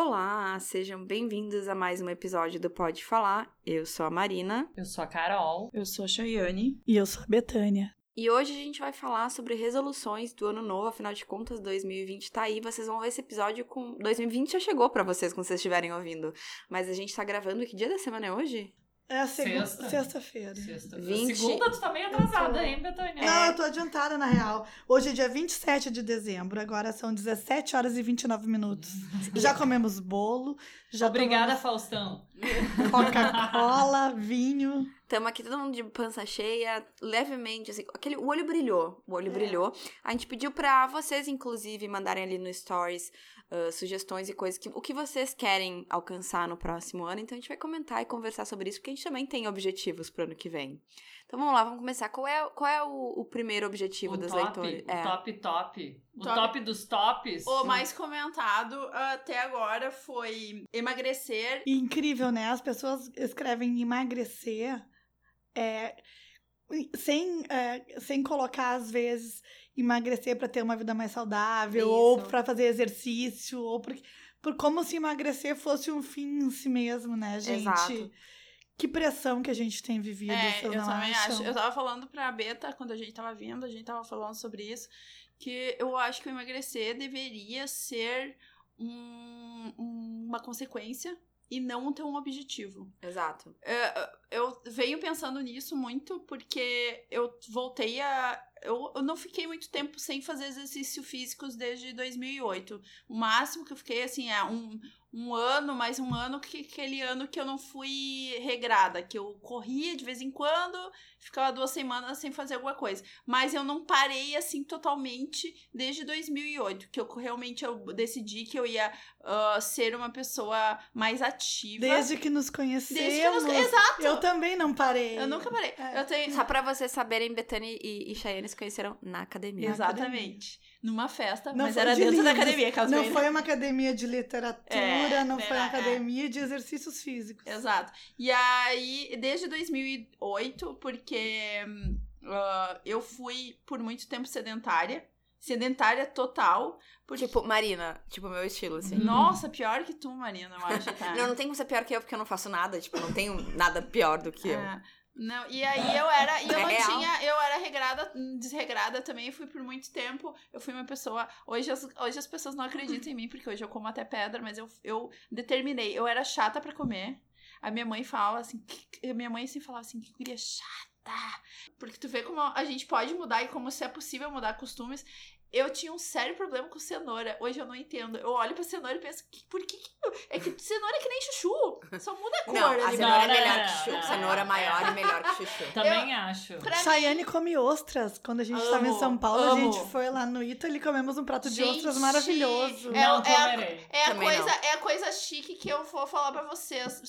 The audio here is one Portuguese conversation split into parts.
Olá, sejam bem-vindos a mais um episódio do Pode Falar. Eu sou a Marina. Eu sou a Carol. Eu sou a Chayane. E eu sou a Betânia. E hoje a gente vai falar sobre resoluções do ano novo, afinal de contas, 2020 tá aí. Vocês vão ver esse episódio com. 2020 já chegou para vocês quando vocês estiverem ouvindo. Mas a gente tá gravando. Que dia da semana é hoje? É a sexta. sexta-feira. Sexta. 20... Segunda, tu tá meio atrasada, hein, Betânia? Não, eu tô adiantada, na real. Hoje é dia 27 de dezembro, agora são 17 horas e 29 minutos. já comemos bolo. Já Obrigada, tomamos... Faustão. Coca-Cola, vinho. Estamos aqui todo mundo de pança cheia, levemente, assim, aquele, o olho brilhou, o olho é. brilhou. A gente pediu para vocês, inclusive, mandarem ali no Stories uh, sugestões e coisas, que, o que vocês querem alcançar no próximo ano. Então a gente vai comentar e conversar sobre isso, porque a gente também tem objetivos pro ano que vem. Então vamos lá, vamos começar. Qual é, qual é o, o primeiro objetivo o das top, leitores? O é. top, top. O top, top dos tops. O mais comentado até agora foi emagrecer. Incrível, né? As pessoas escrevem emagrecer é, sem, é, sem colocar, às vezes, emagrecer para ter uma vida mais saudável, Isso. ou para fazer exercício, ou por, por como se emagrecer fosse um fim em si mesmo, né, gente? Exato. Que pressão que a gente tem vivido. É, eu também acham? acho. Eu tava falando pra Beta, quando a gente tava vindo, a gente tava falando sobre isso, que eu acho que o emagrecer deveria ser um, uma consequência e não ter um objetivo. Exato. É, eu venho pensando nisso muito porque eu voltei a. Eu, eu não fiquei muito tempo sem fazer exercício físicos desde 2008. O máximo que eu fiquei, assim, é um, um ano, mais um ano, que aquele ano que eu não fui regrada, que eu corria de vez em quando, ficava duas semanas sem fazer alguma coisa. Mas eu não parei assim totalmente desde 2008, que eu realmente eu decidi que eu ia uh, ser uma pessoa mais ativa. Desde que nos conhecemos. Desde que nos... Exato. Eu também não parei. Eu nunca parei. É. Eu tenho... Só pra vocês saberem, Betânia e, e Chayane se conheceram na academia. Exatamente. Numa festa, não mas era de dentro livros. da academia. Caso não foi uma academia de literatura, é, não foi uma é. academia de exercícios físicos. Exato. E aí, desde 2008, porque uh, eu fui por muito tempo sedentária sedentária total. Porque... Tipo, Marina, tipo, meu estilo, assim. Nossa, pior que tu, Marina, eu acho, tá? não, não tem como ser pior que eu, porque eu não faço nada, tipo, não tenho nada pior do que eu. É. Não, e aí eu era, e eu é não real. tinha, eu era regrada, desregrada também, fui por muito tempo, eu fui uma pessoa, hoje as, hoje as pessoas não acreditam em mim, porque hoje eu como até pedra, mas eu, eu determinei, eu era chata para comer, a minha mãe fala assim, que, minha mãe assim falava assim, que guria chata, porque tu vê como a gente pode mudar e como se é possível mudar costumes, eu tinha um sério problema com cenoura. Hoje eu não entendo. Eu olho pra cenoura e penso, que, por que, que É que cenoura é que nem chuchu. Só muda a cor. Não, a cenoura é melhor que chuchu. Cenoura maior e melhor que chuchu. Também eu, acho. Chayane come ostras. Quando a gente amo, tava em São Paulo, amo. a gente foi lá no Italy e comemos um prato de ostras maravilhoso. É, não é, a, é a coisa, é a coisa chique que eu vou falar pra vocês.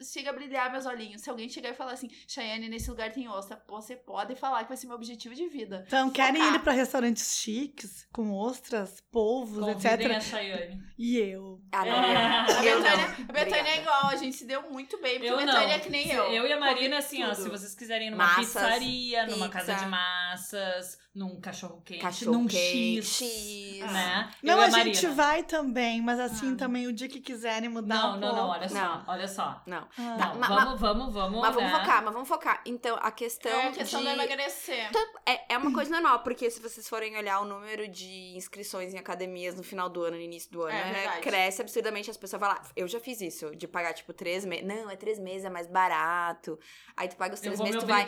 Siga brilhar meus olhinhos. Se alguém chegar e falar assim, Chayane, nesse lugar tem ostra, você pode falar que vai ser meu objetivo de vida. Então, querem ir pra restaurantes chiques? Com ostras, polvos, Convidem etc. a Chayane. E eu. Ah, não, é. A Betânia, a Betânia é igual, a gente se deu muito bem, porque eu a Betânia é que nem eu. Eu e a Marina, assim, tudo. ó, se vocês quiserem ir numa massas, pizzaria, pizza. numa casa de massas, num cachorro quente, cachorro num quente, X, X, né? Não, a, a gente vai também, mas assim ah. também o dia que quiserem mudar não, um não, Não, não, olha só, não. olha só. Não. Ah. não ma, vamos, vamos, vamos, Mas vamos né? focar, mas vamos focar. Então, a questão É a questão de... do emagrecer. É, é uma coisa normal, porque se vocês forem olhar o número de inscrições em academias no final do ano, no início do ano, é, né, cresce absurdamente, as pessoas falam, ah, eu já fiz isso, de pagar, tipo, três meses. Não, é três meses, é mais barato. Aí tu paga os três meses, tu vai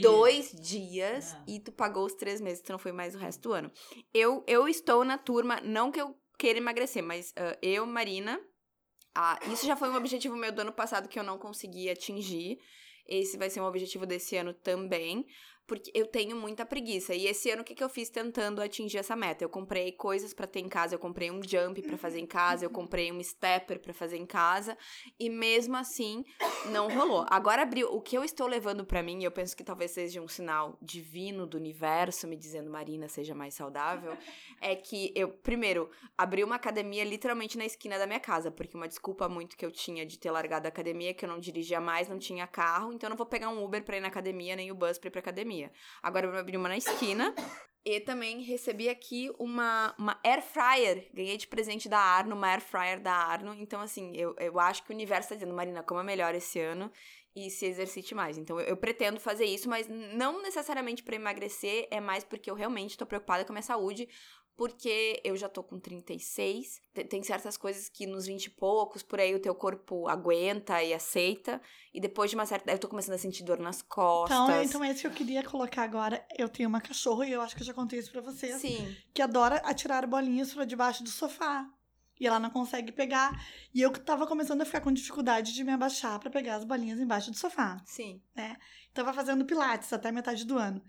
dois dias é. e tu pagou os três meses, tu não foi mais o resto do ano. Eu, eu estou na turma, não que eu queira emagrecer, mas uh, eu, Marina, uh, isso já foi um objetivo meu do ano passado que eu não consegui atingir. Esse vai ser um objetivo desse ano também porque eu tenho muita preguiça. E esse ano, o que, que eu fiz tentando atingir essa meta? Eu comprei coisas para ter em casa, eu comprei um jump para fazer em casa, eu comprei um stepper para fazer em casa, e mesmo assim, não rolou. Agora abriu. O que eu estou levando para mim, eu penso que talvez seja um sinal divino do universo me dizendo, Marina, seja mais saudável, é que eu, primeiro, abri uma academia literalmente na esquina da minha casa, porque uma desculpa muito que eu tinha de ter largado a academia, que eu não dirigia mais, não tinha carro, então eu não vou pegar um Uber pra ir na academia, nem o bus pra ir pra academia Agora eu vou abrir uma na esquina. E também recebi aqui uma, uma air fryer. Ganhei de presente da Arno, uma air fryer da Arno. Então, assim, eu, eu acho que o universo tá dizendo, Marina, coma melhor esse ano e se exercite mais. Então, eu, eu pretendo fazer isso, mas não necessariamente para emagrecer, é mais porque eu realmente tô preocupada com a minha saúde porque eu já tô com 36. Tem certas coisas que nos 20 e poucos, por aí o teu corpo aguenta e aceita. E depois de uma certa. Eu tô começando a sentir dor nas costas. Então, então é isso que eu queria colocar agora. Eu tenho uma cachorra e eu acho que eu já contei isso pra vocês. Sim. Que adora atirar bolinhas pra debaixo do sofá. E ela não consegue pegar. E eu tava começando a ficar com dificuldade de me abaixar para pegar as bolinhas embaixo do sofá. Sim. Né? Tava fazendo pilates até metade do ano.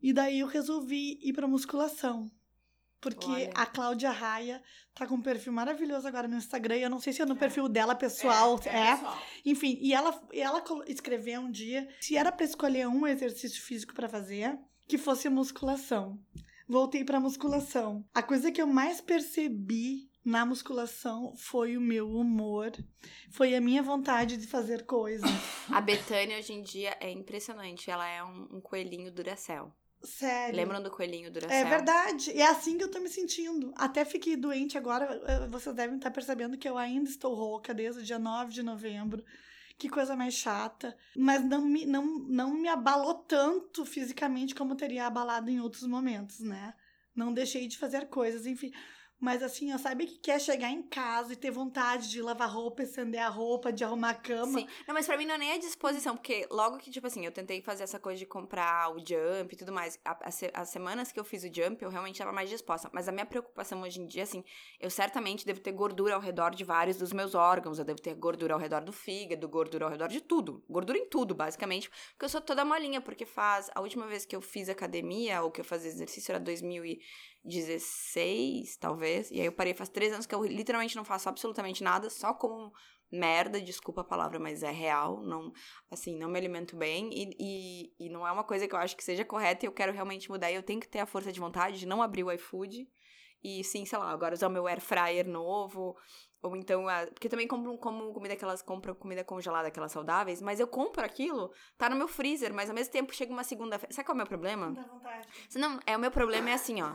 E daí eu resolvi ir pra musculação. Porque Olha. a Cláudia Raia tá com um perfil maravilhoso agora no Instagram. E eu não sei se é no é. perfil dela pessoal. É, é, é. Pessoal. Enfim, e ela, ela escreveu um dia se era para escolher um exercício físico para fazer, que fosse musculação. Voltei pra musculação. A coisa que eu mais percebi na musculação foi o meu humor, foi a minha vontade de fazer coisas. A Betânia hoje em dia é impressionante. Ela é um, um coelhinho Duracell. Sério. Lembram do coelhinho Duracell? É verdade. É assim que eu tô me sentindo. Até fiquei doente agora. Eh, vocês devem estar percebendo que eu ainda estou rouca desde o dia 9 de novembro. Que coisa mais chata. Mas não me, não, não me abalou tanto fisicamente como teria abalado em outros momentos, né? Não deixei de fazer coisas, enfim. Mas assim, ó, sabe que quer chegar em casa e ter vontade de lavar roupa, estender a roupa, de arrumar a cama. Sim. Não, mas pra mim não é nem a disposição, porque logo que, tipo assim, eu tentei fazer essa coisa de comprar o jump e tudo mais, as, as semanas que eu fiz o jump, eu realmente tava mais disposta. Mas a minha preocupação hoje em dia, assim, eu certamente devo ter gordura ao redor de vários dos meus órgãos, eu devo ter gordura ao redor do fígado, gordura ao redor de tudo. Gordura em tudo, basicamente, porque eu sou toda molinha, porque faz. A última vez que eu fiz academia, ou que eu fazia exercício, era 2000 e 16, talvez. E aí eu parei faz três anos que eu literalmente não faço absolutamente nada, só como merda, desculpa a palavra, mas é real. Não, assim, não me alimento bem. E, e, e não é uma coisa que eu acho que seja correta e eu quero realmente mudar. E eu tenho que ter a força de vontade de não abrir o iFood. E sim, sei lá, agora usar o meu air fryer novo. Ou então, porque também compro como comida que elas compram comida congelada, aquelas saudáveis, mas eu compro aquilo, tá no meu freezer, mas ao mesmo tempo chega uma segunda-feira. Sabe qual é o meu problema? Dá vontade. Não, é o meu problema é assim, ó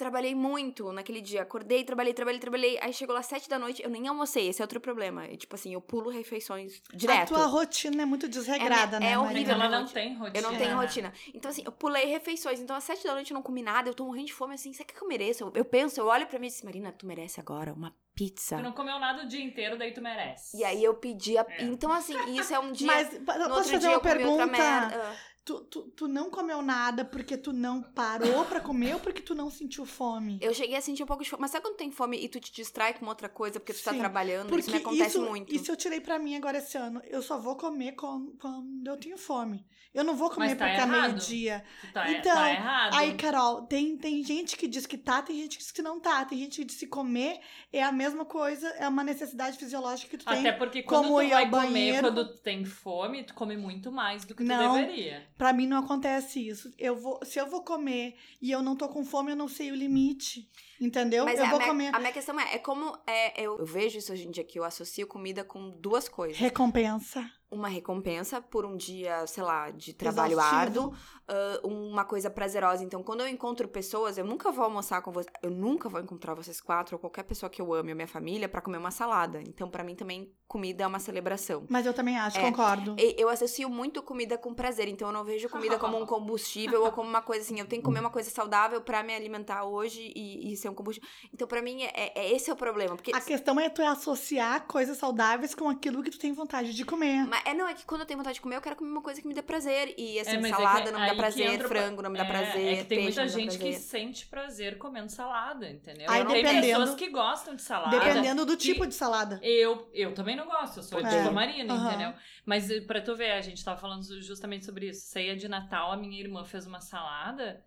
trabalhei muito naquele dia. Acordei, trabalhei, trabalhei, trabalhei. Aí chegou lá sete da noite, eu nem almocei. Esse é outro problema. E, tipo assim, eu pulo refeições direto. A tua rotina é muito desregrada, é, né? É horrível. Ela não tem rotina. Eu não tenho rotina. Então, assim, eu pulei refeições. Então, às sete da noite eu não comi nada. Eu tô morrendo de fome, assim. Sabe o que eu mereço? Eu, eu penso, eu olho pra mim e disse, Marina, tu merece agora uma pizza. Tu não comeu nada o dia inteiro, daí tu merece. E aí eu pedi a... É. Então, assim, isso é um dia... Mas, no posso outro fazer dia uma pergunta? Tu, tu, tu não comeu nada porque tu não parou para comer ou porque tu não sentiu fome? Eu cheguei a sentir um pouco de fome. Mas sabe quando tem fome e tu te distrai com outra coisa porque tu tá Sim, tá trabalhando? Porque isso me acontece isso, muito. Isso eu tirei para mim agora esse ano. Eu só vou comer quando, quando eu tenho fome. Eu não vou comer tá porque é meio-dia. Tá, então, tá errado. aí, Carol, tem, tem gente que diz que tá, tem gente que diz que não tá. Tem gente que diz que comer é a mesma coisa, é uma necessidade fisiológica que tu Até tem. Até porque quando como tu vai comer quando tu tem fome, tu come muito mais do que não, tu deveria. Pra mim não acontece isso. Eu vou, se eu vou comer e eu não tô com fome, eu não sei o limite. Entendeu? Mas eu vou minha, comer. A minha questão é, é como é, eu, eu vejo isso hoje em dia que eu associo comida com duas coisas. Recompensa uma recompensa por um dia, sei lá, de trabalho árduo, uh, uma coisa prazerosa. Então, quando eu encontro pessoas, eu nunca vou almoçar com vocês, eu nunca vou encontrar vocês quatro ou qualquer pessoa que eu ame, a minha família, para comer uma salada. Então, para mim também comida é uma celebração. Mas eu também acho, é, concordo. Eu associo muito comida com prazer, então eu não vejo comida como um combustível ou como uma coisa assim, eu tenho que comer uma coisa saudável para me alimentar hoje e, e, ser um combustível. Então, para mim, é, é, esse é o problema. Porque... A questão é tu associar coisas saudáveis com aquilo que tu tem vontade de comer. Mas, é, não, é que quando eu tenho vontade de comer, eu quero comer uma coisa que me dê prazer. E assim, é, salada é que, não me dá prazer, entra... frango não me dá prazer. É que tem muita gente que sente prazer comendo salada, entendeu? Aí, tem pessoas que gostam de salada. Dependendo do tipo de salada. Eu, eu também não gosto, eu sou é. de marina, uhum. entendeu? Mas eh, pra tu ver, a gente tava falando justamente sobre isso. Ceia de Natal, a minha irmã fez uma salada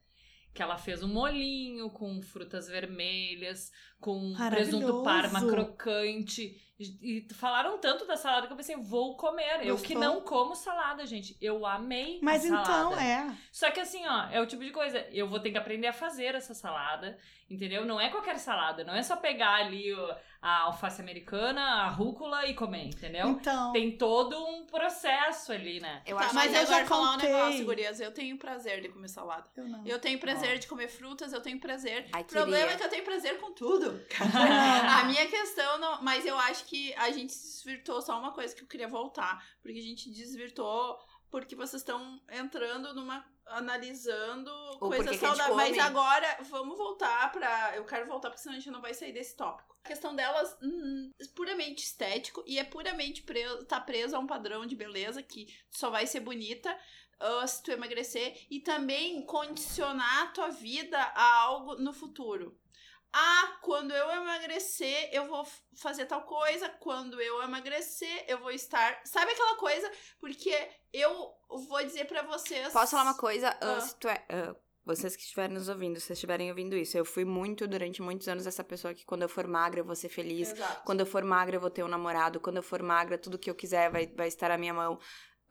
que ela fez um molinho com frutas vermelhas, com presunto parma crocante. E, e, falaram tanto da salada que eu pensei, vou comer. Gostou? Eu que não como salada, gente. Eu amei Mas a salada. então, é. Só que assim, ó, é o tipo de coisa. Eu vou ter que aprender a fazer essa salada. Entendeu? Não é qualquer salada, não é só pegar ali o, a alface americana, a rúcula e comer, entendeu? Então. Tem todo um processo ali, né? Eu tá, acho mas que eu já falar um negócio, gurias. Eu tenho prazer de comer salada. Eu não. Eu tenho prazer oh. de comer frutas, eu tenho prazer. O problema é que eu tenho prazer com tudo. a minha questão não. Mas eu acho que a gente desvirtuou só uma coisa que eu queria voltar. Porque a gente desvirtuou porque vocês estão entrando numa analisando Ou coisas saudáveis. Mas agora, vamos voltar pra. Eu quero voltar, porque senão a gente não vai sair desse tópico. A questão delas hum, é puramente estético e é puramente preso, tá preso a um padrão de beleza que só vai ser bonita uh, se tu emagrecer e também condicionar a tua vida a algo no futuro. Ah, quando eu emagrecer, eu vou fazer tal coisa. Quando eu emagrecer, eu vou estar. Sabe aquela coisa? Porque eu vou dizer para vocês. Posso falar uma coisa? Ah. se tu é, uh, vocês que estiverem nos ouvindo, se estiverem ouvindo isso, eu fui muito, durante muitos anos, essa pessoa que quando eu for magra eu vou ser feliz. Exato. Quando eu for magra eu vou ter um namorado. Quando eu for magra, tudo que eu quiser vai, vai estar à minha mão.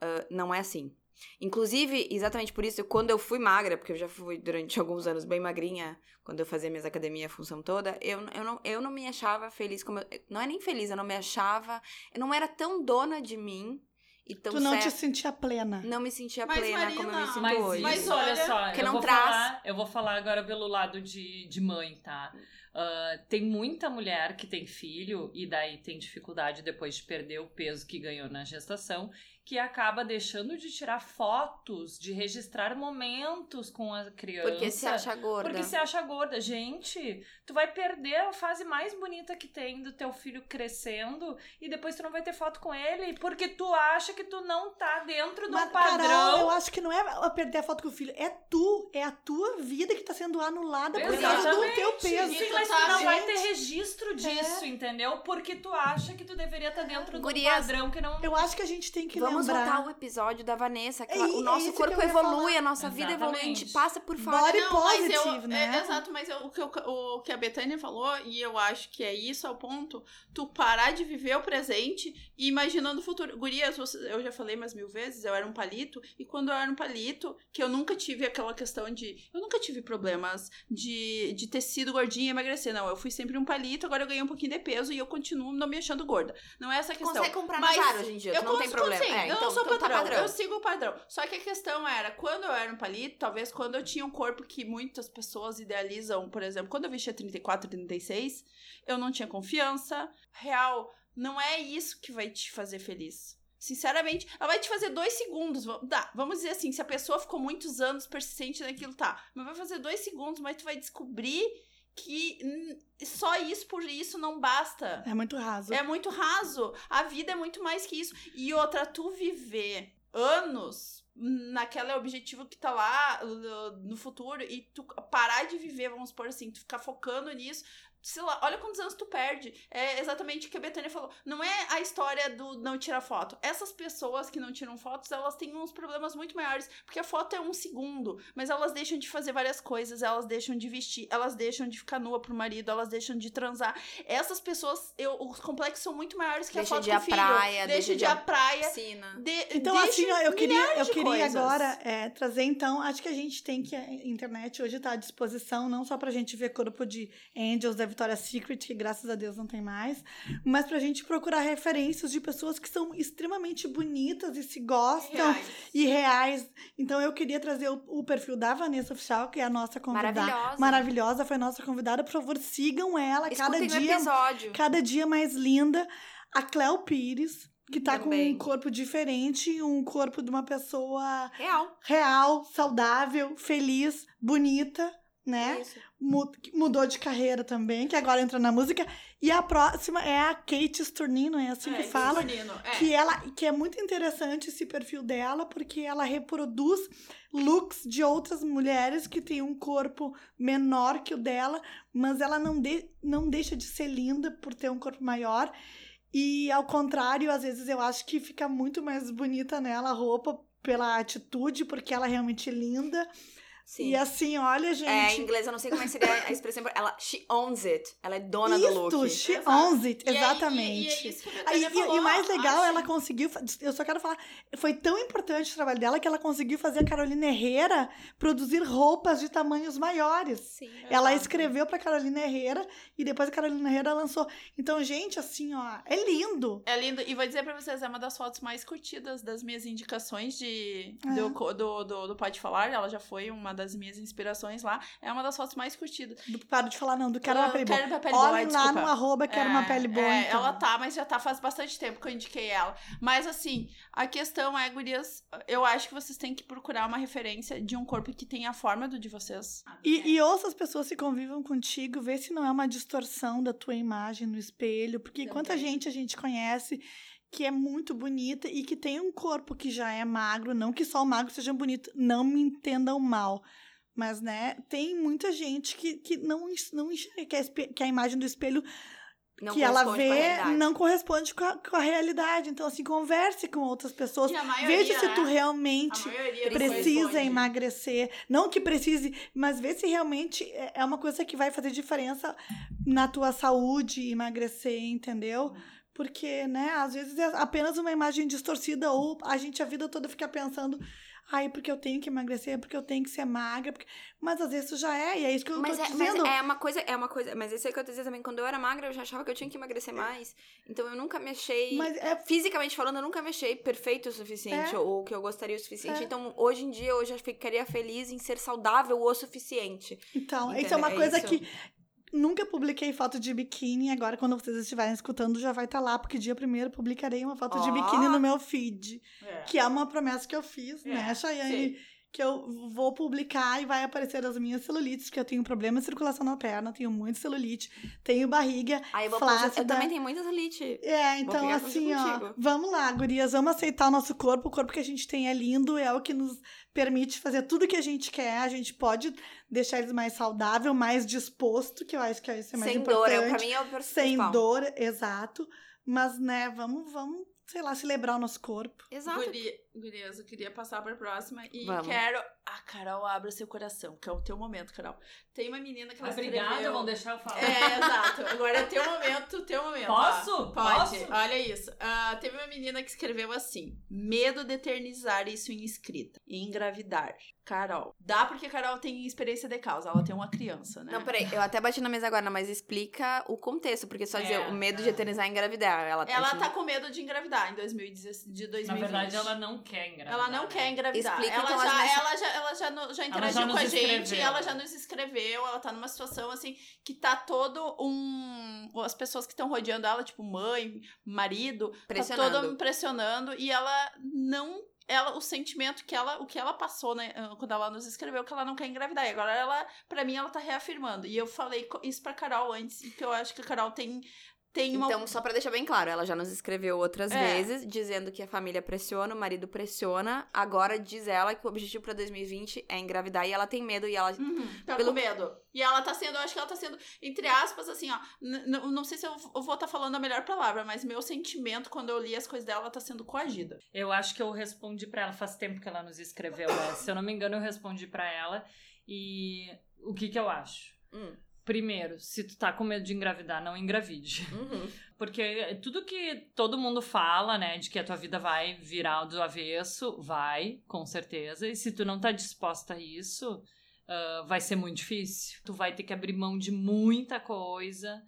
Uh, não é assim. Inclusive, exatamente por isso, quando eu fui magra, porque eu já fui durante alguns anos bem magrinha, quando eu fazia minhas academias, a função toda, eu, eu, não, eu não me achava feliz como. Eu, não é nem feliz, eu não me achava. Eu não era tão dona de mim. E tão tu não certo, te sentia plena. Não me sentia mas, plena Marina, como eu me sinto mas, hoje. Mas olha só, eu, não vou traz... falar, eu vou falar agora pelo lado de, de mãe, tá? Uh, tem muita mulher que tem filho e daí tem dificuldade depois de perder o peso que ganhou na gestação que acaba deixando de tirar fotos, de registrar momentos com a criança. Porque se acha gorda. Porque se acha gorda. Gente, tu vai perder a fase mais bonita que tem do teu filho crescendo e depois tu não vai ter foto com ele porque tu acha que tu não tá dentro do padrão. Carol, eu acho que não é perder a foto com o filho, é tu, é a tua vida que tá sendo anulada por causa do teu peso. Sim, mas tu não gente. vai ter registro disso, é. entendeu? Porque tu acha que tu deveria estar tá dentro do padrão que não... Eu acho que a gente tem que Vamos lembrar. voltar ao episódio da Vanessa, que é, o nosso corpo evolui, a nossa Exatamente. vida evolui, a gente passa por fora. Body positive, né? É, exato, mas eu, o, que eu, o que a Betânia falou, e eu acho que é isso ao ponto, tu parar de viver o presente e imaginando o futuro. Gurias, eu já falei mais mil vezes, eu era um palito, e quando eu era um palito, que eu nunca tive aquela questão de. Eu nunca tive problemas de, de ter sido gordinha e emagrecer. Não, eu fui sempre um palito, agora eu ganhei um pouquinho de peso e eu continuo não me achando gorda. Não é essa questão. Consegue comprar mas no hoje em dia, eu não tem problema. É, então, eu sou então, tá padrão, tá padrão, eu sigo o padrão. Só que a questão era, quando eu era um palito, talvez quando eu tinha um corpo que muitas pessoas idealizam, por exemplo, quando eu vestia 34, 36, eu não tinha confiança. Real, não é isso que vai te fazer feliz. Sinceramente, ela vai te fazer dois segundos. Dá, vamos dizer assim, se a pessoa ficou muitos anos persistente naquilo, tá. Mas vai fazer dois segundos, mas tu vai descobrir que só isso por isso não basta. É muito raso. É muito raso. A vida é muito mais que isso. E outra, tu viver anos naquele objetivo que tá lá no futuro e tu parar de viver, vamos supor assim, tu ficar focando nisso, sei lá, olha quantos anos tu perde. É exatamente o que a Betânia falou. Não é a história do não tirar foto. Essas pessoas que não tiram fotos, elas têm uns problemas muito maiores. Porque a foto é um segundo, mas elas deixam de fazer várias coisas, elas deixam de vestir, elas deixam de ficar nua pro marido, elas deixam de transar. Essas pessoas, eu, os complexos são muito maiores que deixa a foto de com a filho. Praia, deixa, deixa de ir à praia. Piscina. De, então, assim, ó, eu queria, eu queria agora é, trazer, então, acho que a gente tem que. A internet hoje tá à disposição, não só pra gente ver corpo de angels, deve Victoria's Secret, que graças a Deus não tem mais, mas pra gente procurar referências de pessoas que são extremamente bonitas e se gostam reais. e reais. Então eu queria trazer o, o, perfil da Vanessa Oficial, que é a nossa convidada. Maravilhosa. Maravilhosa, foi a nossa convidada. Por favor, sigam ela cada dia. Cada dia mais linda. A Cléo Pires, que tá Também. com um corpo diferente, um corpo de uma pessoa real, real, saudável, feliz, bonita né? Isso. Mudou de carreira também, que agora entra na música. E a próxima é a Kate Sturnino, é assim é, que fala. é. Que, ela, que é muito interessante esse perfil dela, porque ela reproduz looks de outras mulheres que têm um corpo menor que o dela, mas ela não, de, não deixa de ser linda por ter um corpo maior. E ao contrário, às vezes eu acho que fica muito mais bonita nela a roupa pela atitude, porque ela é realmente linda Sim. E assim, olha, gente. É, em inglês eu não sei como é que seria a expressão. Ela, she owns it. Ela é dona Isto, do look. she Exato. owns it, exatamente. E, aí, e, e, o mais legal, ah, ela conseguiu. Eu só quero falar, foi tão importante o trabalho dela que ela conseguiu fazer a Carolina Herrera produzir roupas de tamanhos maiores. Sim. Ela exato. escreveu pra Carolina Herrera e depois a Carolina Herrera lançou. Então, gente, assim, ó, é lindo. É lindo. E vou dizer pra vocês, é uma das fotos mais curtidas das minhas indicações de, é. do, do, do, do Pode Falar. Ela já foi uma das das minhas inspirações lá. É uma das fotos mais curtidas. Do, para de falar, não, do Quero uma Pele Boa. Quero uma Pele Boa, Olhem lá no arroba Quero é, uma Pele Boa. É, então. Ela tá, mas já tá faz bastante tempo que eu indiquei ela. Mas assim, a questão é, gurias, eu acho que vocês têm que procurar uma referência de um corpo que tenha a forma do de vocês. E, e ouça as pessoas que convivam contigo, vê se não é uma distorção da tua imagem no espelho, porque Também. quanta gente a gente conhece que é muito bonita e que tem um corpo que já é magro, não que só o magro seja bonito, não me entendam mal. Mas, né, tem muita gente que, que não, não enxerga que a, que a imagem do espelho não que ela vê não corresponde com a, com a, realidade. Então, assim, converse com outras pessoas. Maioria, veja se tu né? realmente precisa emagrecer. Não que precise, mas vê se realmente é, é uma coisa que vai fazer diferença na tua saúde, emagrecer, entendeu? Porque, né, às vezes é apenas uma imagem distorcida ou a gente a vida toda fica pensando Ai, porque eu tenho que emagrecer, porque eu tenho que ser magra. Porque... Mas às vezes isso já é, e é isso que eu mas tô é, dizendo. Mas é uma coisa, é uma coisa. Mas isso é que eu tô dizendo também. Quando eu era magra, eu já achava que eu tinha que emagrecer mais. Então eu nunca me achei. Mas é... Fisicamente falando, eu nunca me achei perfeito o suficiente. É... Ou que eu gostaria o suficiente. É. Então, hoje em dia, eu já ficaria feliz em ser saudável o suficiente. Então, Entendeu? isso é uma é coisa isso. que Nunca publiquei foto de biquíni, agora quando vocês estiverem escutando já vai estar tá lá, porque dia primeiro publicarei uma foto oh. de biquíni no meu feed. É. Que é uma promessa que eu fiz, é. né, Chayane? Sim que eu vou publicar e vai aparecer as minhas celulites, porque eu tenho problema de circulação na perna, tenho muito celulite, tenho barriga Aí eu flácida. Eu também tenho muita celulite. É, então assim, ó, vamos lá, gurias, vamos aceitar o nosso corpo, o corpo que a gente tem é lindo, é o que nos permite fazer tudo que a gente quer, a gente pode deixar eles mais saudável, mais disposto, que eu acho que é isso é mais Sem importante. Sem dor, é, pra mim é o principal. Sem dor, exato. Mas, né, vamos, vamos sei lá, celebrar o nosso corpo. Exato. Guri, gurias, eu queria passar pra próxima e Vamos. quero. A Carol, abra seu coração, que é o teu momento, Carol. Tem uma menina que ela Obrigada, escreveu... vão deixar eu falar. É, exato. Agora é teu momento, teu momento. Posso? Pode. Posso? Olha isso. Uh, teve uma menina que escreveu assim: medo de eternizar isso em escrita e engravidar. Carol. Dá porque a Carol tem experiência de causa, ela tem uma criança, né? Não, peraí, eu até bati na mesa agora, mas explica o contexto, porque só é, dizer o medo é. de eternizar e engravidar. Ela, ela tá com medo de engravidar em 2010, de 2020. Na verdade, ela não quer engravidar. Ela não quer engravidar. Explica, ela, então, já, ela, já, ela já, no, já interagiu ela já com a gente, escreveu. ela já nos escreveu, ela tá numa situação assim que tá todo um. As pessoas que estão rodeando ela, tipo mãe, marido, tá todo pressionando e ela não ela o sentimento que ela o que ela passou né quando ela nos escreveu que ela não quer engravidar e agora ela para mim ela tá reafirmando e eu falei isso para Carol antes que eu acho que a Carol tem tem uma... Então, só para deixar bem claro, ela já nos escreveu outras é. vezes, dizendo que a família pressiona, o marido pressiona. Agora diz ela que o objetivo para 2020 é engravidar e ela tem medo e ela. Uhum, tá pelo... com medo. E ela tá sendo, eu acho que ela tá sendo, entre aspas, assim, ó. Não sei se eu, eu vou estar tá falando a melhor palavra, mas meu sentimento quando eu li as coisas dela, ela tá sendo coagida. Eu acho que eu respondi para ela, faz tempo que ela nos escreveu, né? se eu não me engano, eu respondi para ela. E o que que eu acho? Hum. Primeiro, se tu tá com medo de engravidar, não engravide. Uhum. Porque tudo que todo mundo fala, né, de que a tua vida vai virar do avesso, vai, com certeza. E se tu não tá disposta a isso, uh, vai ser muito difícil. Tu vai ter que abrir mão de muita coisa.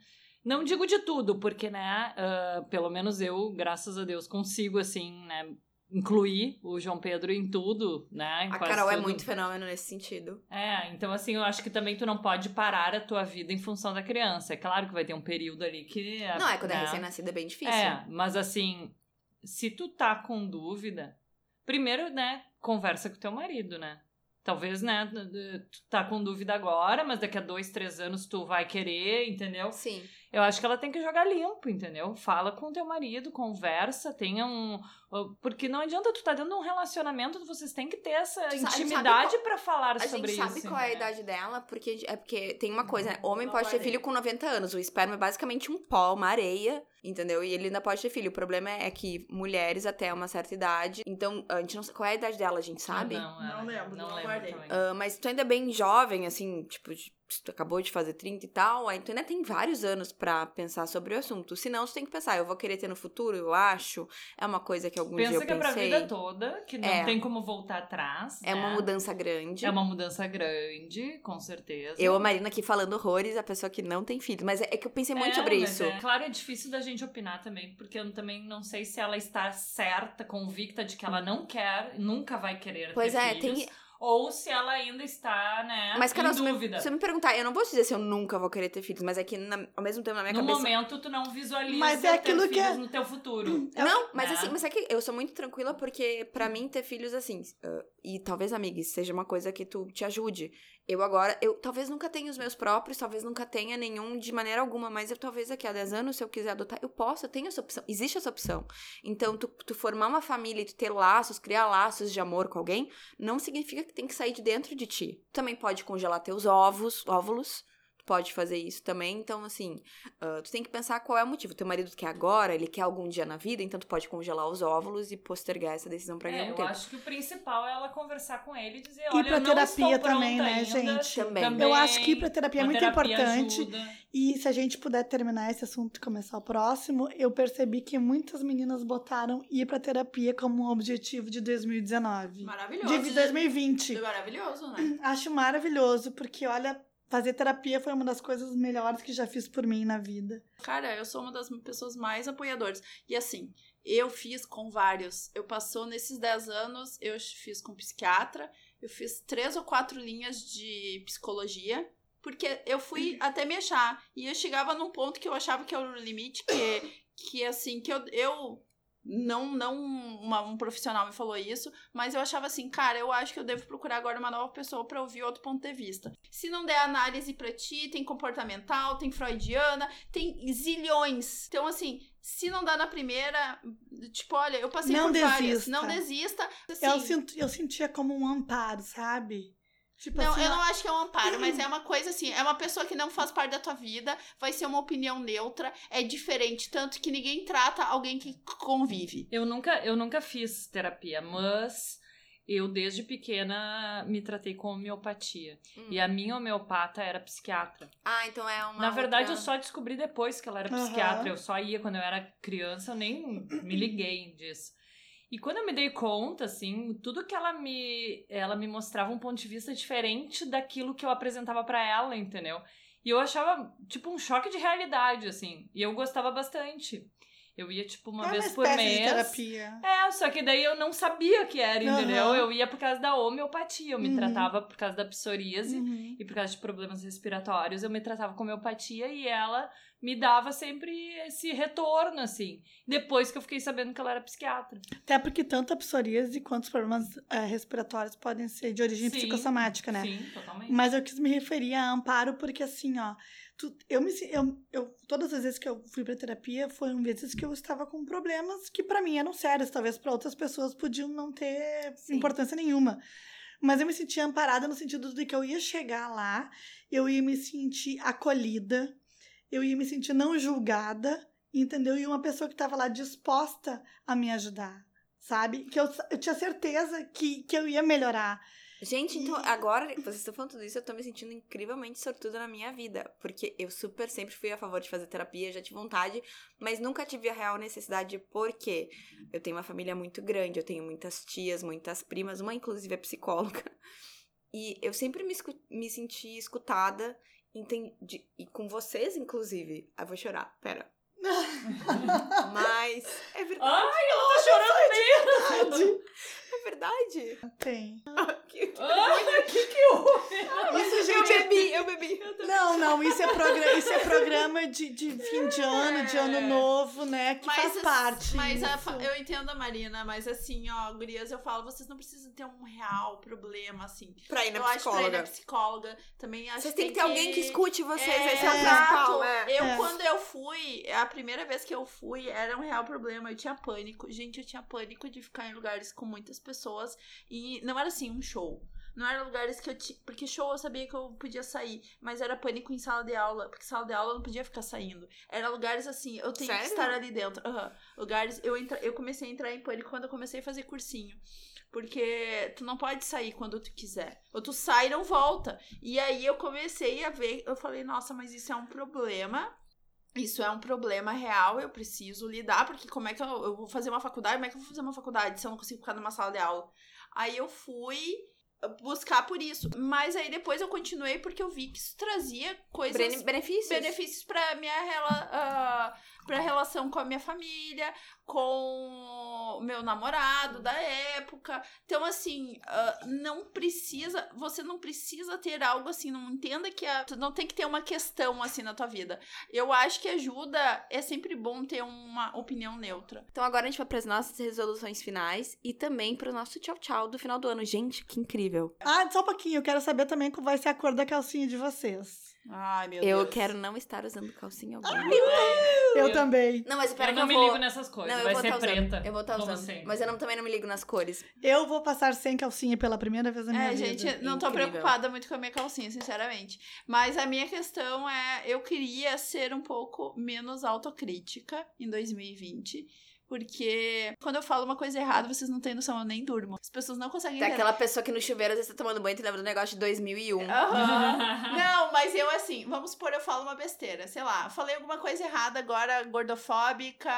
Não digo de tudo, porque, né, uh, pelo menos eu, graças a Deus, consigo, assim, né, incluir o João Pedro em tudo, né? Em a Carol é tudo. é muito fenômeno nesse sentido. É, então assim, eu acho que também tu não pode parar a tua vida em função da criança. É claro que vai ter um período ali que... Não, é quando é né? é recém-nascida é bem difícil. É, mas assim, se tu tá com dúvida, primeiro, né, conversa com teu marido, né? Talvez, né, tu tá com dúvida agora, mas daqui a dois, três anos tu vai querer, entendeu? Sim. Eu acho que ela tem que jogar limpo, entendeu? Fala com teu marido, conversa, tenha um. Porque não adianta tu tá dentro de um relacionamento, vocês têm que ter essa tu intimidade para falar sobre isso. A gente sabe qual é a idade dela, porque é porque tem uma coisa, né? Homem não pode ter filho com 90 anos. O esperma é basicamente um pó, uma areia entendeu? E ele ainda pode ter filho. O problema é que mulheres até uma certa idade. Então, a gente não sabe qual é a idade dela, a gente sabe? Não, não, não lembro, não, não lembro. Uh, mas tu ainda é bem jovem, assim, tipo, tu acabou de fazer 30 e tal, aí tu ainda tem vários anos para pensar sobre o assunto. Senão, tu tem que pensar, eu vou querer ter no futuro, eu acho. É uma coisa que algum Pensa dia eu pensei. Pensa que é pra vida toda, que não é. tem como voltar atrás. É né? uma mudança grande. É uma mudança grande, com certeza. Eu, a Marina, aqui falando horrores, a pessoa que não tem filhos. Mas é, é que eu pensei muito é, sobre isso. É. Claro, é difícil da gente opinar também, porque eu também não sei se ela está certa, convicta de que ela não quer, nunca vai querer pois ter é, filhos. tem ou se ela ainda está, né, mas, Carol, em dúvida. Se você me perguntar, eu não vou te dizer se eu nunca vou querer ter filhos, mas é que na, ao mesmo tempo na minha no cabeça... No momento, tu não visualiza mas é aquilo ter que filhos é... no teu futuro. Não, mas né? assim, mas é que eu sou muito tranquila porque para mim ter filhos assim, uh, e talvez, amigos, seja uma coisa que tu te ajude. Eu agora, eu talvez nunca tenha os meus próprios, talvez nunca tenha nenhum de maneira alguma, mas eu talvez daqui a 10 anos, se eu quiser adotar, eu posso, eu tenho essa opção. Existe essa opção. Então, tu, tu formar uma família e tu ter laços, criar laços de amor com alguém, não significa que tem que sair de dentro de ti. Tu também pode congelar teus ovos, óvulos, pode fazer isso também. Então, assim, uh, tu tem que pensar qual é o motivo. Teu marido quer agora, ele quer algum dia na vida, então tu pode congelar os óvulos e postergar essa decisão pra é, algum eu tempo. Eu acho que o principal é ela conversar com ele e dizer, olha, ir pra terapia também, né, ainda. gente? Também. também. Eu acho que ir pra terapia é muito terapia importante. Ajuda. E se a gente puder terminar esse assunto e começar o próximo, eu percebi que muitas meninas botaram ir pra terapia como um objetivo de 2019. Maravilhoso. De 2020. Maravilhoso, né? Acho maravilhoso, porque olha, Fazer terapia foi uma das coisas melhores que já fiz por mim na vida. Cara, eu sou uma das pessoas mais apoiadoras. E assim, eu fiz com vários. Eu passou nesses 10 anos, eu fiz com psiquiatra, eu fiz três ou quatro linhas de psicologia, porque eu fui até me achar. E eu chegava num ponto que eu achava que era o limite, que, que assim, que eu, eu não, não uma, um profissional me falou isso, mas eu achava assim, cara, eu acho que eu devo procurar agora uma nova pessoa para ouvir outro ponto de vista. Se não der análise para ti, tem comportamental, tem freudiana, tem zilhões. Então, assim, se não dá na primeira, tipo, olha, eu passei não por desista. várias, não desista. Assim, eu, sinto, eu sentia como um amparo, sabe? Tipo não, assim, eu não acho que é um amparo, mas é uma coisa assim, é uma pessoa que não faz parte da tua vida, vai ser uma opinião neutra, é diferente, tanto que ninguém trata alguém que convive. Eu nunca, eu nunca fiz terapia, mas eu desde pequena me tratei com homeopatia. Hum. E a minha homeopata era psiquiatra. Ah, então é uma. Na verdade, outra... eu só descobri depois que ela era psiquiatra. Uhum. Eu só ia quando eu era criança, eu nem me liguei disso. E quando eu me dei conta, assim, tudo que ela me ela me mostrava um ponto de vista diferente daquilo que eu apresentava para ela, entendeu? E eu achava tipo um choque de realidade, assim. E eu gostava bastante. Eu ia, tipo, uma é vez uma por mês. De terapia. É, só que daí eu não sabia que era, entendeu? Uhum. Eu ia por causa da homeopatia. Eu me uhum. tratava por causa da psoríase uhum. e por causa de problemas respiratórios. Eu me tratava com homeopatia e ela me dava sempre esse retorno, assim. Depois que eu fiquei sabendo que ela era psiquiatra. Até porque tanto a psoríase quanto os problemas é, respiratórios podem ser de origem sim, psicossomática, né? Sim, totalmente. Mas eu quis me referir a amparo porque, assim, ó... Tu, eu me eu, eu todas as vezes que eu fui para terapia foram vezes que eu estava com problemas que para mim eram sérios talvez para outras pessoas podiam não ter Sim. importância nenhuma mas eu me sentia amparada no sentido de que eu ia chegar lá eu ia me sentir acolhida eu ia me sentir não julgada, entendeu? E uma pessoa que estava lá disposta a me ajudar, sabe? Que eu, eu tinha certeza que, que eu ia melhorar. Gente, então agora que vocês estão falando tudo isso, eu tô me sentindo incrivelmente sortuda na minha vida. Porque eu super sempre fui a favor de fazer terapia, já tive vontade, mas nunca tive a real necessidade, porque eu tenho uma família muito grande, eu tenho muitas tias, muitas primas, uma inclusive é psicóloga. E eu sempre me, me senti escutada entendi. E com vocês, inclusive. Ah, vou chorar, pera. Mas é verdade. Ai, ela tá chorando mesmo. É verdade. Tem. que, Ai, que que houve? Isso, gente, eu bebi, eu bebi. Não, não, isso é, programa, isso é programa de, de fim de ano, é. de ano novo, né? Que mas, faz parte. Mas a, eu entendo a Marina, mas assim, ó, gurias, eu falo, vocês não precisam ter um real problema, assim. Pra ir na eu psicóloga. Acho pra ir na psicóloga. Também acho vocês têm que ter alguém que escute vocês, é, esse é o principal. É. Eu, quando eu fui, a primeira vez que eu fui, era um real problema. Eu tinha pânico. Gente, eu tinha pânico de ficar em lugares com muitas pessoas. E não era assim um show. Não eram lugares que eu tinha. Porque show eu sabia que eu podia sair. Mas era pânico em sala de aula. Porque sala de aula eu não podia ficar saindo. Era lugares assim, eu tenho Sério? que estar ali dentro. Uhum. Lugares. Eu, entra, eu comecei a entrar em pânico quando eu comecei a fazer cursinho. Porque tu não pode sair quando tu quiser. Ou tu sai e não volta. E aí eu comecei a ver, eu falei, nossa, mas isso é um problema. Isso é um problema real, eu preciso lidar, porque como é que eu, eu vou fazer uma faculdade? Como é que eu vou fazer uma faculdade se eu não consigo ficar numa sala de aula? Aí eu fui buscar por isso. Mas aí depois eu continuei porque eu vi que isso trazia coisas. Benefícios. Benefícios pra minha rela, uh, pra relação com a minha família, com o meu namorado da época. Então, assim, uh, não precisa. Você não precisa ter algo assim. Não entenda que a, não tem que ter uma questão assim na tua vida. Eu acho que ajuda. É sempre bom ter uma opinião neutra. Então, agora a gente vai para as nossas resoluções finais e também para o nosso tchau tchau do final do ano. Gente, que incrível. Ah, só um pouquinho. Eu quero saber também qual vai ser a cor da calcinha de vocês. Ai, meu eu Deus. Eu quero não estar usando calcinha alguma. Ai, eu, eu, também. Não, mas espera eu que não eu me ligo nessas cores. Não, vai ser tá preta. Eu vou estar tá usando. Mas eu não, também não me ligo nas cores. Eu vou passar sem calcinha pela primeira vez na minha é, vida. É, gente, não tô Incrível. preocupada muito com a minha calcinha, sinceramente. Mas a minha questão é, eu queria ser um pouco menos autocrítica em 2020 porque quando eu falo uma coisa errada, vocês não têm noção, eu nem durmo. As pessoas não conseguem Tem aquela pessoa que no chuveiro às vezes tá tomando banho e lembra do negócio de 2001. Uhum. não, mas eu assim, vamos supor, eu falo uma besteira. Sei lá, falei alguma coisa errada agora, gordofóbica.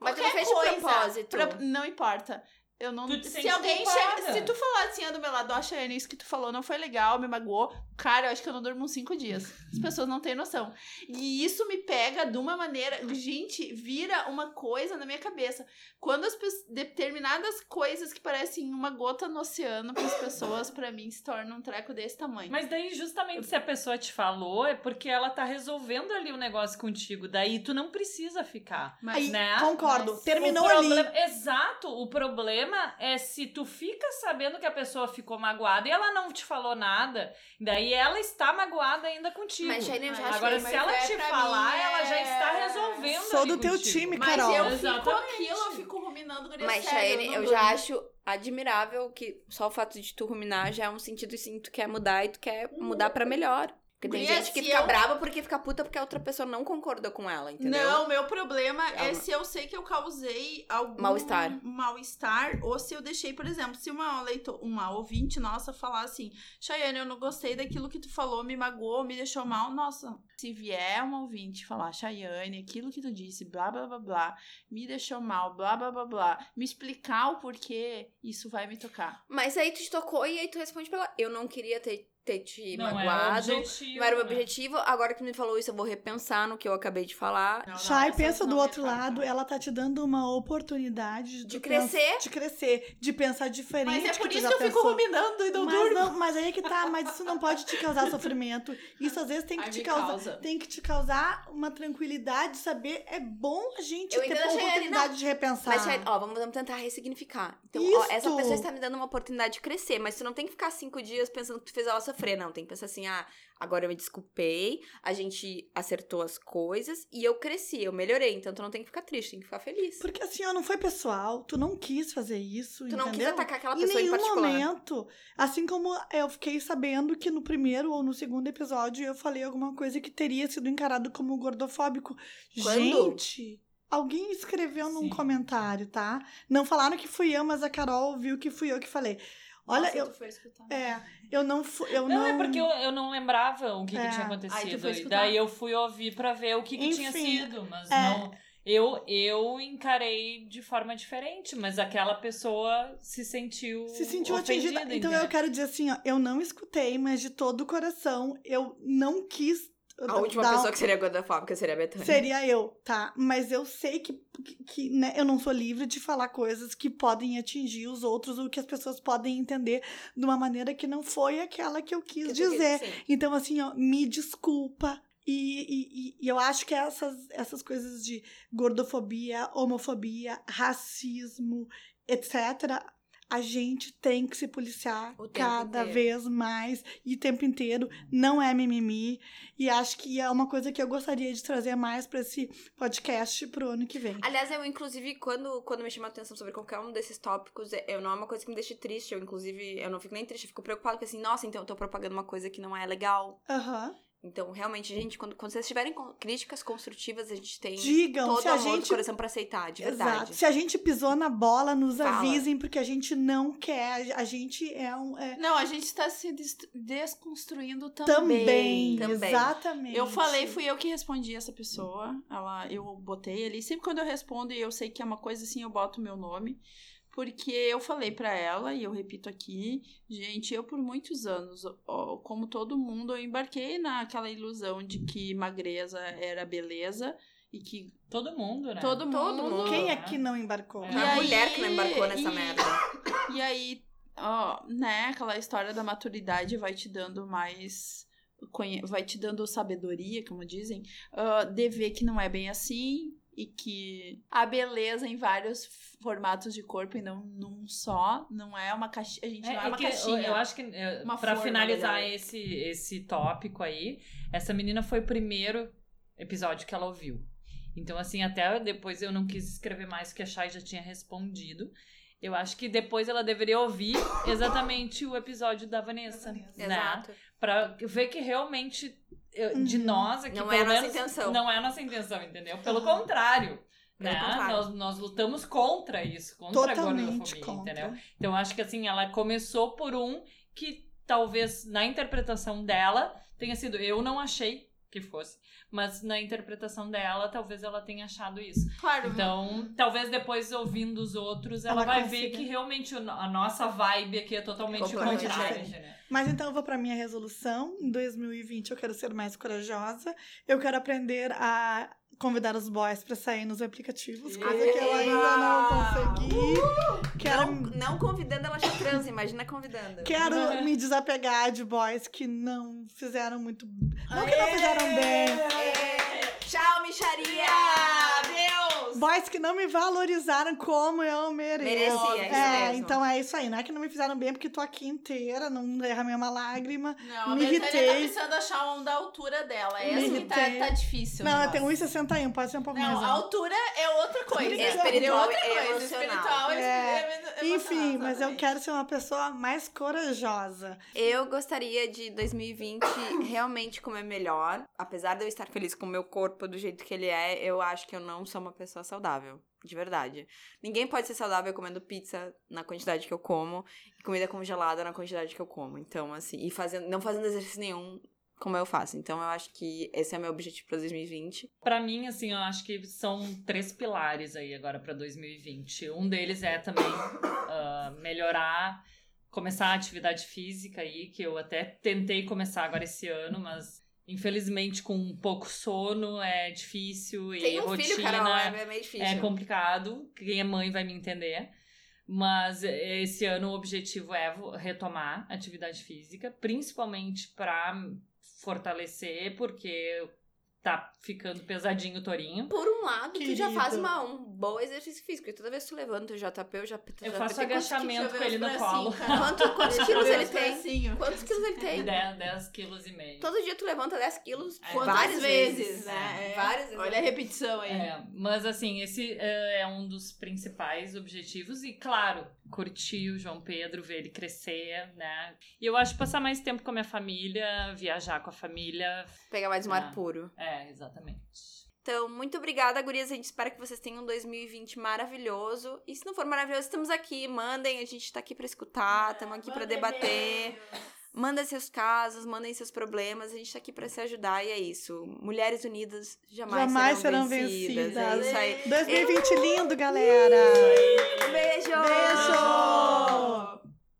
Mas tu não fez coisa, de propósito. Pra, não importa. Eu não. se alguém chega. Se tu falar assim, do meu lado, ó, Cheyenne, isso que tu falou não foi legal, me magoou. Cara, eu acho que eu não durmo uns cinco dias. As pessoas não têm noção. E isso me pega de uma maneira. Gente, vira uma coisa na minha cabeça. Quando as determinadas coisas que parecem uma gota no oceano para as pessoas, para mim, se tornam um treco desse tamanho. Mas daí, justamente, se a pessoa te falou, é porque ela tá resolvendo ali o um negócio contigo. Daí tu não precisa ficar. Mas, né? Concordo. Mas Terminou problema, ali. Exato. O problema é se tu fica sabendo que a pessoa ficou magoada e ela não te falou nada. Daí aí ela está magoada ainda contigo. Mas já Agora, se ela é te falar, ela já está é resolvendo. Sou do teu contigo. time, Carol. Mas eu Exatamente. fico aquilo, eu fico ruminando. Mas, Chayane, eu, eu já acho admirável que só o fato de tu ruminar já é um sentido assim, tu quer mudar e tu quer mudar para melhor. Porque tem gente que fica eu... brava porque fica puta porque a outra pessoa não concordou com ela, entendeu? Não, meu problema é, é se eu sei que eu causei algum mal-estar. Mal-estar, ou se eu deixei, por exemplo, se uma leitor, uma ouvinte nossa falar assim, Chayane, eu não gostei daquilo que tu falou, me magoou, me deixou mal, nossa. Se vier uma ouvinte falar, Chayane, aquilo que tu disse, blá blá blá blá, me deixou mal, blá blá blá blá, me explicar o porquê, isso vai me tocar. Mas aí tu te tocou e aí tu responde pela. Eu não queria ter ter te não magoado. Era objetivo, não era o meu objetivo. Agora que me falou isso, eu vou repensar no que eu acabei de falar. Não, Chay, pensa do outro lado, ela tá te dando uma oportunidade de crescer. De crescer, de pensar diferente. Mas é por que isso que eu pensou. fico ruminando e não mas durmo. Não, mas aí que tá, mas isso não pode te causar sofrimento. Isso às vezes tem que Ai, te causar, causa. tem que te causar uma tranquilidade, saber é bom a gente eu ter a oportunidade não. de repensar. Mas, ó, vamos, vamos tentar ressignificar. Então, ó, essa pessoa está me dando uma oportunidade de crescer, mas você não tem que ficar cinco dias pensando que tu fez ela sofrer, não. Tem que pensar assim, ah, agora eu me desculpei, a gente acertou as coisas e eu cresci, eu melhorei. Então tu não tem que ficar triste, tem que ficar feliz. Porque assim, ó, não foi pessoal, tu não quis fazer isso, Tu não quis atacar aquela pessoa em, nenhum em particular. momento. Assim como eu fiquei sabendo que no primeiro ou no segundo episódio eu falei alguma coisa que teria sido encarado como gordofóbico. Quando? Gente... Alguém escreveu Sim. num comentário, tá? Não falaram que fui eu, mas a Carol viu que fui eu que falei. Olha, Nossa, eu. É, eu não fui. Eu não, não, é porque eu, eu não lembrava o que, é. que tinha acontecido. E daí eu fui ouvir pra ver o que, que Enfim, tinha sido, mas é. não. Eu, eu encarei de forma diferente, mas aquela pessoa se sentiu. Se sentiu atingida. Então eu quero dizer assim, ó, eu não escutei, mas de todo o coração, eu não quis a última pessoa que seria gordofóbica seria a Betânia. Seria eu, tá? Mas eu sei que, que, que, né, eu não sou livre de falar coisas que podem atingir os outros ou que as pessoas podem entender de uma maneira que não foi aquela que eu quis que dizer. então, assim, ó, me desculpa. E, e, e, eu acho que essas, essas coisas de gordofobia, homofobia, racismo, etc., a gente tem que se policiar cada inteiro. vez mais e o tempo inteiro. Não é mimimi. E acho que é uma coisa que eu gostaria de trazer mais para esse podcast pro ano que vem. Aliás, eu, inclusive, quando, quando me chama a atenção sobre qualquer um desses tópicos, é, eu não é uma coisa que me deixa triste. Eu, inclusive, eu não fico nem triste, eu fico preocupada porque assim, nossa, então eu tô propagando uma coisa que não é legal. Aham. Uhum. Então, realmente, gente, quando, quando vocês tiverem críticas construtivas, a gente tem Digam, todo se a amor gente... do coração pra aceitar, de verdade. Exato. Se a gente pisou na bola, nos Fala. avisem, porque a gente não quer. A gente é um. É... Não, a gente tá se desconstruindo também. também. Exatamente. Eu falei, fui eu que respondi essa pessoa. Ela, eu botei ali. Sempre quando eu respondo e eu sei que é uma coisa assim, eu boto o meu nome. Porque eu falei para ela, e eu repito aqui, gente, eu por muitos anos, como todo mundo, eu embarquei naquela ilusão de que magreza era beleza e que. Todo mundo, né? Todo, todo mundo. Quem é que não embarcou? É. E a aí, mulher que não embarcou nessa e, merda. E aí, ó, né, aquela história da maturidade vai te dando mais vai te dando sabedoria, como dizem, uh, de ver que não é bem assim, e que a beleza em vários formatos de corpo e não num só, não é uma caixinha, a gente é, não é, é uma caixinha. Eu, acho que é, para finalizar esse esse tópico aí, essa menina foi o primeiro episódio que ela ouviu. Então assim, até depois eu não quis escrever mais que a Chay já tinha respondido. Eu acho que depois ela deveria ouvir exatamente o episódio da Vanessa, né? Exato. Pra ver que realmente de uhum. nós aqui. Não é a nossa intenção. Não é a nossa intenção, entendeu? Pelo uhum. contrário. Pelo né? Contrário. Nós, nós lutamos contra isso, contra Totalmente a gordofobia, contra. entendeu? Então acho que assim, ela começou por um que talvez na interpretação dela tenha sido. Eu não achei que fosse. Mas na interpretação dela, talvez ela tenha achado isso. Claro. Então, talvez depois ouvindo os outros, ela, ela vai consiga. ver que realmente a nossa vibe aqui é totalmente contrária. Né? Mas então eu vou para minha resolução. Em 2020 eu quero ser mais corajosa. Eu quero aprender a convidar os boys para sair nos aplicativos, coisa que eu ainda não consegui. Uh! Quero... Não, não convidando, ela já transa, imagina convidando. Quero me desapegar de boys que não fizeram muito. Não que não fizeram bem. Tchau, micharia! Boys que não me valorizaram como eu mereço. Merecia, isso é, mesmo. então é isso aí. Não é que não me fizeram bem porque tô aqui inteira, não derramei uma lágrima. Não, me a Betânia tá precisando achar um da altura dela. É essa que tá, tá difícil. Não, eu tenho 1,61, pode ser um pouco não, mais. Não, a altura é outra coisa. Espiritual é outra coisa. Espiritual é, é Enfim, mas eu quero ser uma pessoa mais corajosa. Eu gostaria de 2020 realmente comer melhor. Apesar de eu estar feliz com o meu corpo do jeito que ele é, eu acho que eu não sou uma pessoa saudável. De verdade. Ninguém pode ser saudável comendo pizza na quantidade que eu como e comida congelada na quantidade que eu como. Então, assim, e fazendo, não fazendo exercício nenhum como eu faço. Então, eu acho que esse é o meu objetivo para 2020. Para mim, assim, eu acho que são três pilares aí agora para 2020. Um deles é também uh, melhorar, começar a atividade física aí, que eu até tentei começar agora esse ano, mas Infelizmente, com pouco sono é difícil Tem e um rotina filho, Carol, é, meio difícil. é complicado. Quem é mãe vai me entender. Mas esse ano o objetivo é retomar atividade física, principalmente para fortalecer, porque tá ficando pesadinho o tourinho. Por um lado, Querido. tu já faz uma, um bom exercício físico. Porque toda vez que tu levanta o JP, eu já... Eu faço agachamento com ele no colo. Quanto, quantos quilos ele tem? Quantos quilos ele tem? 10, 10 quilos e meio. Todo dia tu levanta 10 quilos é, várias vezes, vezes né? É. Várias vezes. Olha a repetição aí. É, mas assim, esse é, é um dos principais objetivos. E claro, curtir o João Pedro, ver ele crescer, né? E eu acho passar mais tempo com a minha família, viajar com a família. Pegar mais um ar é. puro. É, exatamente. Então, muito obrigada, gurias. A gente espera que vocês tenham um 2020 maravilhoso. E se não for maravilhoso, estamos aqui. Mandem, a gente tá aqui para escutar, estamos aqui para debater. Manda seus casos, mandem seus problemas, a gente tá aqui para se ajudar e é isso. Mulheres unidas jamais, jamais serão, serão vencidas. vencidas. É isso aí. 2020 Eu... lindo, galera! Beijo! Beijo!